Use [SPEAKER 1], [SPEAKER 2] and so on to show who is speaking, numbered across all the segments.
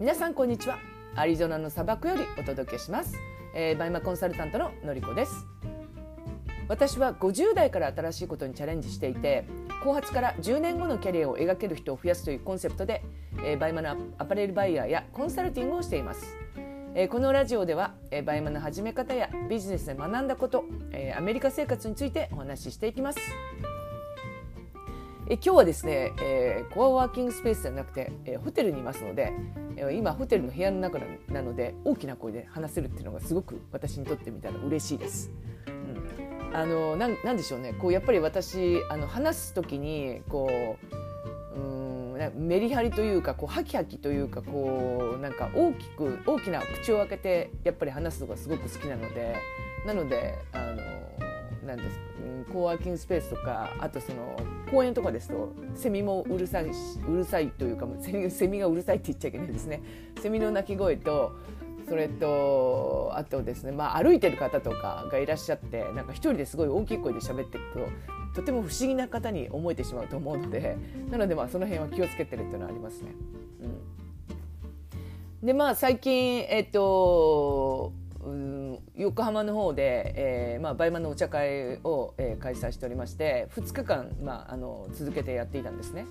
[SPEAKER 1] 皆さんこんにちは。アリゾナの砂漠よりお届けします、えー、バイマコンサルタントののりこです。私は50代から新しいことにチャレンジしていて後発から10年後のキャリアを描ける人を増やすというコンセプトで、えー、バイマのアパレルバイヤーやコンサルティングをしています。えー、このラジオでは、えー、バイマの始め方やビジネスで学んだこと、えー、アメリカ生活についてお話ししていきます。え今日はですね、えー、コアワーキングスペースじゃなくて、えー、ホテルにいますので、今ホテルの部屋の中なので大きな声で話せるっていうのがすごく私にとってみたら嬉しいです。うん、あのなんなんでしょうね。こうやっぱり私あの話す時にこううんメリハリというかこうハキハキというかこうなんか大きく大きな口を開けてやっぱり話すのがすごく好きなのでなのであのなんです、うん、コワーキングスペースとかあとその公園とかですとセミもうるさいうるさいというか セミがうるさいって言っちゃいけないですね。セミの鳴き声とそれとあとですね、まあ、歩いてる方とかがいらっしゃってなんか一人ですごい大きい声で喋ってるととても不思議な方に思えてしまうと思うのでなのでまあその辺は気をつけてるっていうのはありますね。うん、でまあ最近えっとうん横浜の方で、えーまあ、バイマのお茶会を、えー、開催しておりまして2日間、まあ、あの続けてやっていたんですね。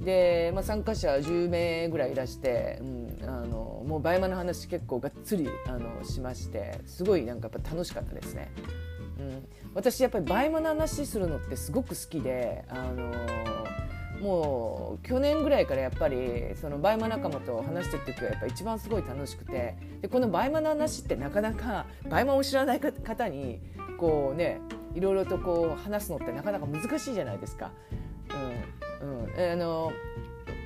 [SPEAKER 1] で、まあ、参加者10名ぐらいいらして、うん、あのもうバイマの話結構がっつりあのしましてすごいなんかやっぱ楽しかったですね。うん、私やっぱりバイマの話するのってすごく好きであのもう去年ぐらいからやっぱりそのバイマ仲間と話してる時はやっぱ一番すごい楽しくてでこのバイマの話ってなかなかバイマを知らない方にこうねいろいろとこう話すのってなかなか難しいじゃないですか。うんうん、あの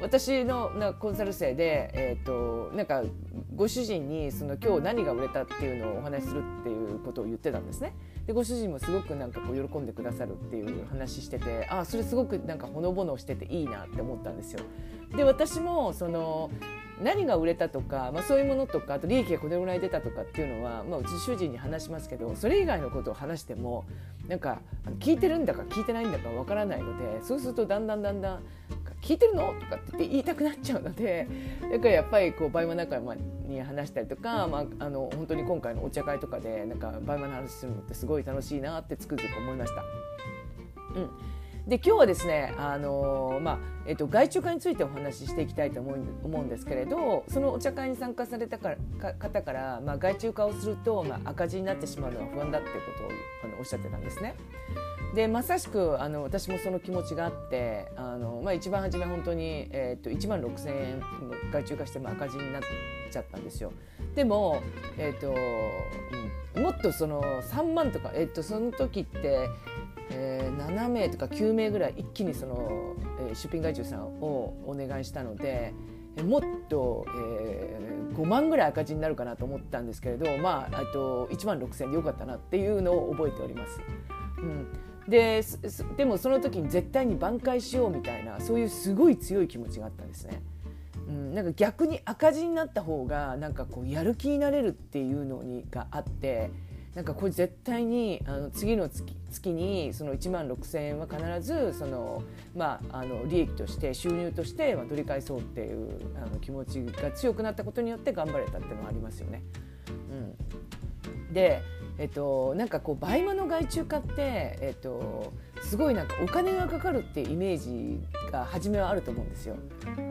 [SPEAKER 1] 私のなコンサル生で、えーと、なんかご主人にその今日何が売れたっていうのをお話しするっていうことを言ってたんですね。でご主人もすごくなんかこう喜んでくださるっていう話しててあそれすごくなんかほのぼのしてていいなって思ったんですよ。で私もその何が売れたとか、まあ、そういうものとかあと利益がこれぐらい出たとかっていうのは、まあ、うち主人に話しますけどそれ以外のことを話してもなんか聞いてるんだか聞いてないんだかわからないのでそうするとだんだんだんだん聞いてるの？とかって言いたくなっちゃうのでだからやっぱりこうバイマ仲間に話したりとか、まあ、あの本当に今回のお茶会とかでなんかバイマの話するのってすごい楽しいなってつくづく思いました。うんで今日はですね、あのまあえっと、外注化についてお話ししていきたいと思う思うんですけれどそのお茶会に参加されたから方から、まあ、外注化をすると、まあ、赤字になってしまうのは不安だっていうことをあのおっしゃってたんですね。でまさしくあの私もその気持ちがあってあの、まあ、一番初め本当に、えー、と1万6,000円外注化しても赤字になっちゃったんですよ。でも、えーとうん、もっとその3万とか、えー、とその時って、えー、7名とか9名ぐらい一気にその、えー、出品外注さんをお願いしたので。もっと、えー、5万ぐらい赤字になるかなと思ったんですけれど、まあ、あと1万6,000でよかったなっていうのを覚えております。うん、ででもその時に絶対に挽回しようみたいなそういうすごい強い気持ちがあったんですね。うん、なんか逆に赤字になった方がなんかこうやる気になれるっていうのにがあってなんかこれ絶対にあの次の月月にその1万6,000円は必ずその、まあ、あの利益として収入として取り返そうっていうあの気持ちが強くなったことによって頑張れたっていうのはありますよね。うん、でえっと、なんかこう倍間の外注化って、えっと、すごいなんかお金がかかるっていうイメージが初めはあると思うんですよ。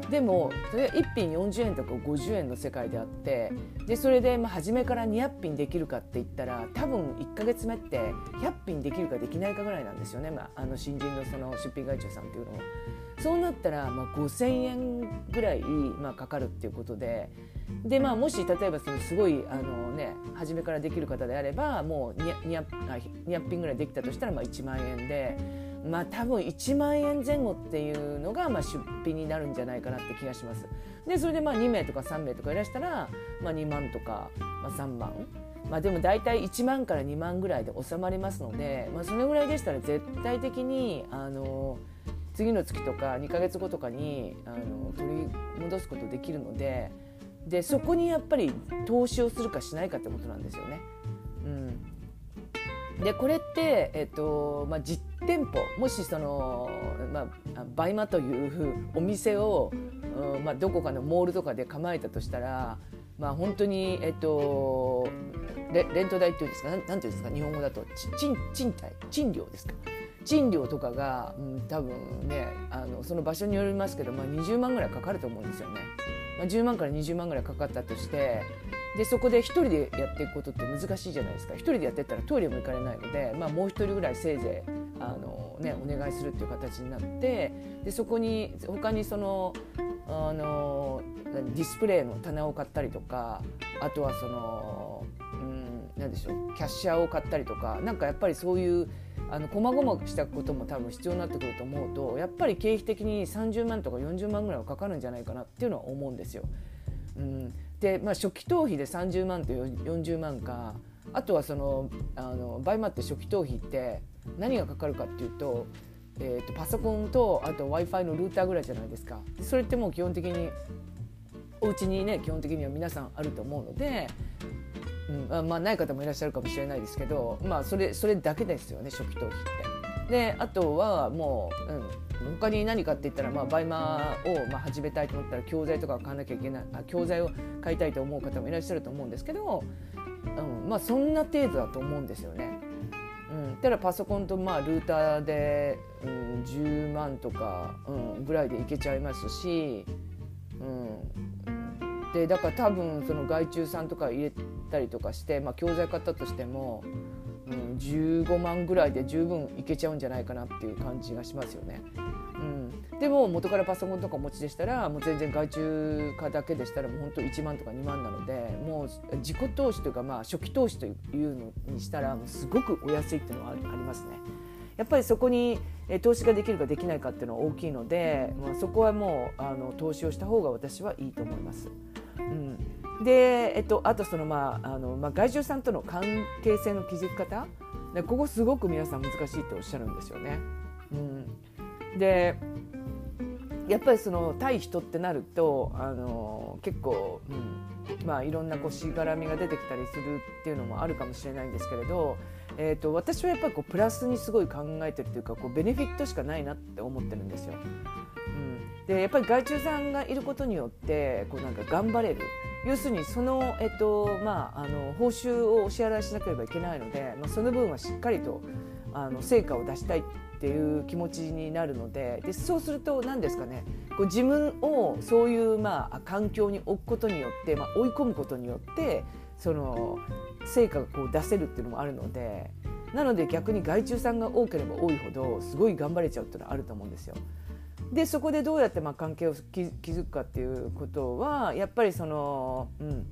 [SPEAKER 1] でもそれ1品40円とか50円の世界であってでそれでまあ初めから200品できるかって言ったら多分1か月目って100品できるかできないかぐらいなんですよね、まあ、あの新人のその出品外注さんっていうのは。そうなったらまあ5,000円ぐらいまあかかるっていうことでで、まあ、もし例えばそのすごいあの、ね、初めからできる方であればもう 200, 200品ぐらいできたとしたらまあ1万円で。まあ多分1万円前後っていうのがまあ出費になるんじゃないかなって気がします。でそれでまあ2名とか3名とかいらしたら、まあ、2万とか、まあ、3万まあ、でも大体1万から2万ぐらいで収まりますので、まあ、それぐらいでしたら絶対的にあの次の月とか2か月後とかにあの取り戻すことできるのででそこにやっぱり投資をするかしないかってことなんですよね。うん、でこれって、えっとまあ、実店舗もしその、まあ、バイマというお店を、うんまあ、どこかのモールとかで構えたとしたら、まあ、本当に、えっと、レ rent 代っていうんですか？なんなんていうんですか？日本語だと賃賃貸？賃料ですか？賃料とかが、うん、多分ねあのその場所によりますけど、まあ、20万ぐらいかかると思うんですよね。まあ、10万から20万ぐらいかかったとしてでそこで1人でやっていくことって難しいじゃないですか。1人でやってったらトイレも行かれないので、まあ、もう1人ぐらいせいぜいあの、ね、お願いするっていう形になってでそこに他にそのあのディスプレイの棚を買ったりとかあとはその、うん、何でしょうキャッシャーを買ったりとかなんかやっぱりそういうあの細々したことも多分必要になってくると思うとやっぱり経費的に30万とか40万ぐらいはかかるんじゃないかなっていうのは思うんですよ。うん、で、まあ、初期投費で30万と40万かあとはそのあのバイマって初期投資って何がかかるかっていうと,、えーと、パソコンとあと w i f i のルーターぐらいじゃないですか。それってもう基本的にお家にね基本的には皆さんあると思うのでうん、まあない方もいらっしゃるかもしれないですけど、まあ、それそれだけですよね初期投資って。であとはもう、うん、他に何かって言ったら、まあ、バイマーを、まあ、始めたいと思ったら教材とか買わなきゃいけないあ教材を買いたいと思う方もいらっしゃると思うんですけど、うんまあ、そんな程度だと思うんですよね。うん、ただパソコンとまあルーターで、うん、10万とか、うん、ぐらいでいけちゃいますし、うん、でだから多分その外注さんとか入れたりとかして、まあ、教材買ったとしても、うん、15万ぐらいで十分いけちゃうんじゃないかなっていう感じがしますよね。うん、でも元からパソコンとかお持ちでしたらもう全然外注化だけでしたらもう本当1万とか2万なのでもう自己投資というかまあ初期投資というのにしたらもうすごくお安いっていうのはありますね。やっぱりそこに投資ができるかできないかっていうのは大きいので、まあ、そこはもうあの投資をした方が私はいいと思います。うんで、えっと、あとその、まああのまあ、外注さんとの関係性の築き方？でここすごく皆さん難しいっておっしゃるんですよね。うん、でやっぱりその対人ってなるとあの結構、うんまあ、いろんなこうしがらみが出てきたりするっていうのもあるかもしれないんですけれど、えーと、私はやっぱりこうプラスにすごい考えてるというかこうベネフィットしかないなって思ってるんですよ。でやっぱり外注さんがいることによってこうなんか頑張れる要するにその、えっとまあ、あの報酬をお支払いしなければいけないので、まあ、その分はしっかりとあの成果を出したいっていう気持ちになるのででそうすると何ですかねこう自分をそういう、まあ、環境に置くことによって、まあ、追い込むことによってその成果がこう出せるっていうのもあるのでなので逆に外注さんが多ければ多いほどすごい頑張れちゃうっていうのはあると思うんですよ。でそこでどうやってまあ関係を築くかっていうことはやっぱりその、うん、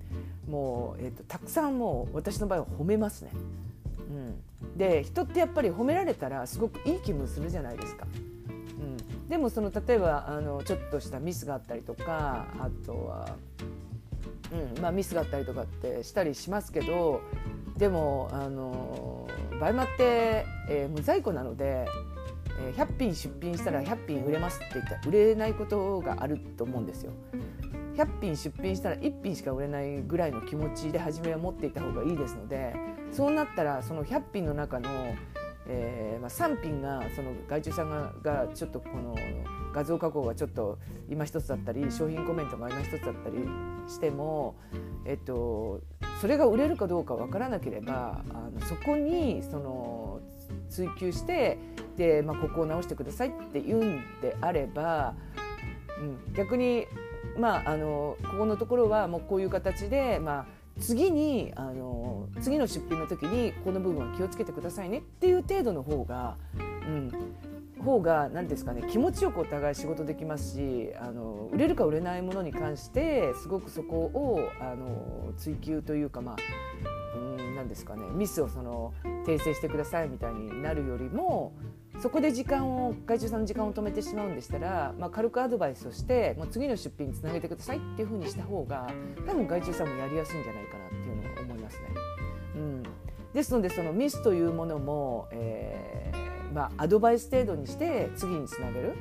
[SPEAKER 1] もう、えーと、たくさんもう私の場合は褒めますね。うん、で人ってやっぱり褒められたらすごくいい気分するじゃないですか。うん、でもその例えばあのちょっとしたミスがあったりとかあとは、うんまあ、ミスがあったりとかってしたりしますけどでもあのバイマって、えー、無在庫なのでえ100品出品したら100品売れますって言ったら売れないことがあると思うんですよ。100品出品したら1品しか売れないぐらいの気持ちで初めは持っていた方がいいですのでそうなったらその100品の中の、えーまあ、3品がその外注さんががちょっとこの画像加工がちょっと今一つだったり商品コメントが今一つだったりしても、えっと、それが売れるかどうか分からなければあのそこにその追求してで、まあ、ここを直してくださいって言うんであれば、うん、逆に、まあ、あのここのところはもうこういう形で、まあ、次にあの次の出品の時にこの部分は気をつけてくださいねっていう程度の方が、うん、方が何ですかね気持ちよくお互い仕事できますしあの売れるか売れないものに関してすごくそこをあの追求というかまあうん何ですかねミスをその訂正してくださいみたいになるよりもそこで時間を外注さんの時間を止めてしまうんでしたら、まあ、軽くアドバイスをしてもう次の出品につなげてくださいっていうふうにした方が多分外注さんもやりやすいんじゃないかなっていうのを思いますね。うん、ですのでそのミスというものも、えーまあ、アドバイス程度にして次につなげる。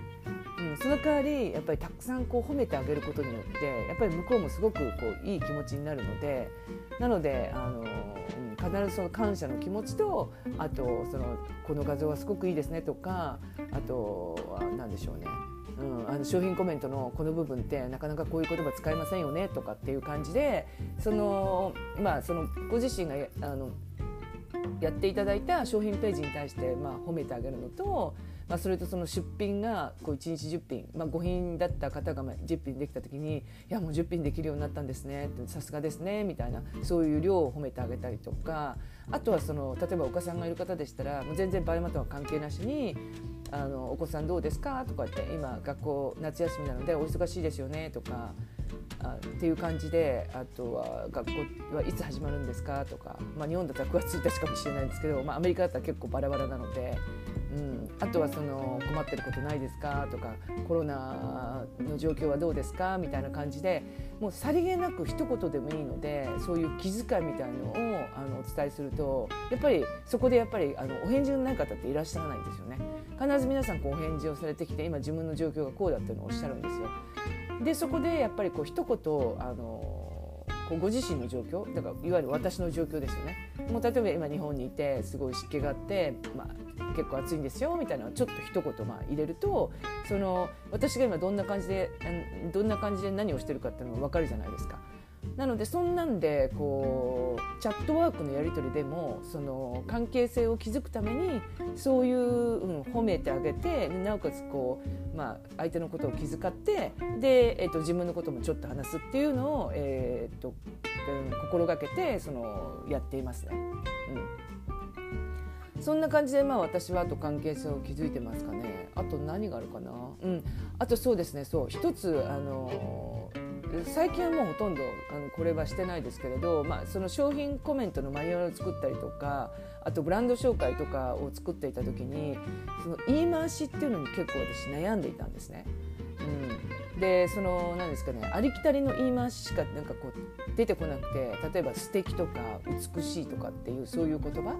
[SPEAKER 1] うん、その代わりやっぱりたくさんこう褒めてあげることによってやっぱり向こうもすごくこういい気持ちになるのでなのであの、必ずその感謝の気持ちとあとそのこの画像はすごくいいですねとかあとは何でしょうね。うん、あの商品コメントのこの部分ってなかなかこういう言葉使えませんよねとかっていう感じでそのまあそのご自身があのやっていただいた商品ページに対して、まあ、褒めてあげるのと、まあ、それとその出品がこう1日10品、まあ、5品だった方が10品できた時に「いやもう10品できるようになったんですね」さすがですね」みたいなそういう量を褒めてあげたりとかあとはその例えばお子さんがいる方でしたらもう全然バイオマとは関係なしにあの「お子さんどうですか?」とかって今学校夏休みなのでお忙しいですよね？とかあっていう感じであとは学校はいつ始まるんですか？とか、まあ、日本だったら9月1日かもしれないんですけど、まあ、アメリカだったら結構バラバラなので、うん、あとはその困ってることないですか？とかコロナの状況はどうですか？みたいな感じでもうさりげなく一言でもいいのでそういう気遣いみたいのをあのお伝えするとやっぱりそこでやっぱりあのお返事のない方っていらっしゃらないんですよね。必ず皆さんこうお返事をされてきて今自分の状況がこうだっていうのをおっしゃるんですよ。でそこでやっぱりこう一言あのこうご自身の状況だからいわゆる私の状況ですよねもう例えば今日本にいてすごい湿気があって、まあ、結構暑いんですよみたいなちょっと一言まあ入れるとその私が今どんな感じでどんな感じで何をしてるかっていうのが分かるじゃないですか。なのでそんなんでこうチャットワークのやり取りでもその関係性を築くためにそういう、うん、褒めてあげてなおかつこう、まあ、相手のことを気遣ってで、えーと、自分のこともちょっと話すっていうのを、えーとうん、心がけてそのやっていますね。うん、そんな感じでまあ私はあと関係性を築いてますかね。あと何があるかな。うん。あとそうですね。そう一つあのー最近はもうほとんどあのこれはしてないですけれど、まあ、その商品コメントのマニュアルを作ったりとかあとブランド紹介とかを作っていた時にその言い回しっていうのに結構私悩んでいたんですね。うん、でその何ですかねありきたりの言い回ししかなんかこう出てこなくて例えば「素敵とか「美しい」とかっていうそういう言葉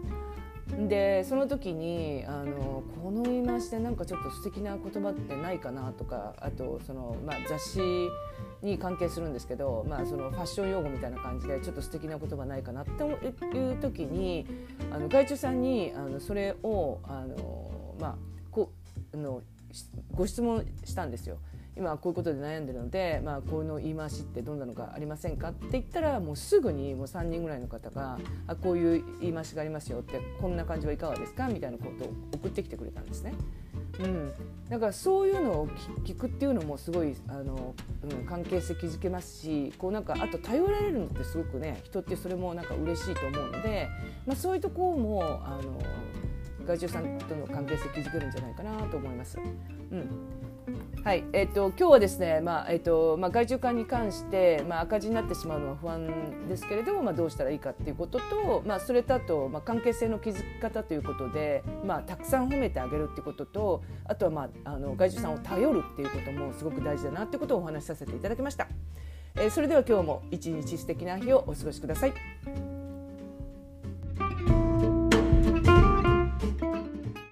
[SPEAKER 1] でその時にあのこの言い回しでなんかちょっと素敵な言葉ってないかなとかあとその、まあ、雑誌に関係するんですけど、まあ、そのファッション用語みたいな感じでちょっと素敵な言葉ないかなっていう時にあの外注さんにあのそれをあの、まあ、こあのご質問したんですよ。今こういうことで悩んでるので、まあ、こういうの言い回しってどんなのかありませんかって言ったらもうすぐにもう3人ぐらいの方があこういう言い回しがありますよってこんな感じはいかがですか？みたいなことを送ってきてくれたんですね。うん、だからそういうのを聞くっていうのもすごいあの、うん、関係性築けますしこうなんかあと頼られるのってすごくね人ってそれもなんか嬉しいと思うので、まあ、そういうところもあの外注さんとの関係性築けるんじゃないかなと思います。うんはい、えっ、ー、と今日はですね、まあえっ、ー、とまあ外注管に関してまあ赤字になってしまうのは不安ですけれども、まあどうしたらいいかっていうことと、まあそれとあとまあ関係性の築き方ということで、まあたくさん褒めてあげるっていうことと、あとはまああの外注さんを頼るっていうこともすごく大事だなっていうことをお話しさせていただきました。えー、それでは今日も一日素敵な日をお過ごしください。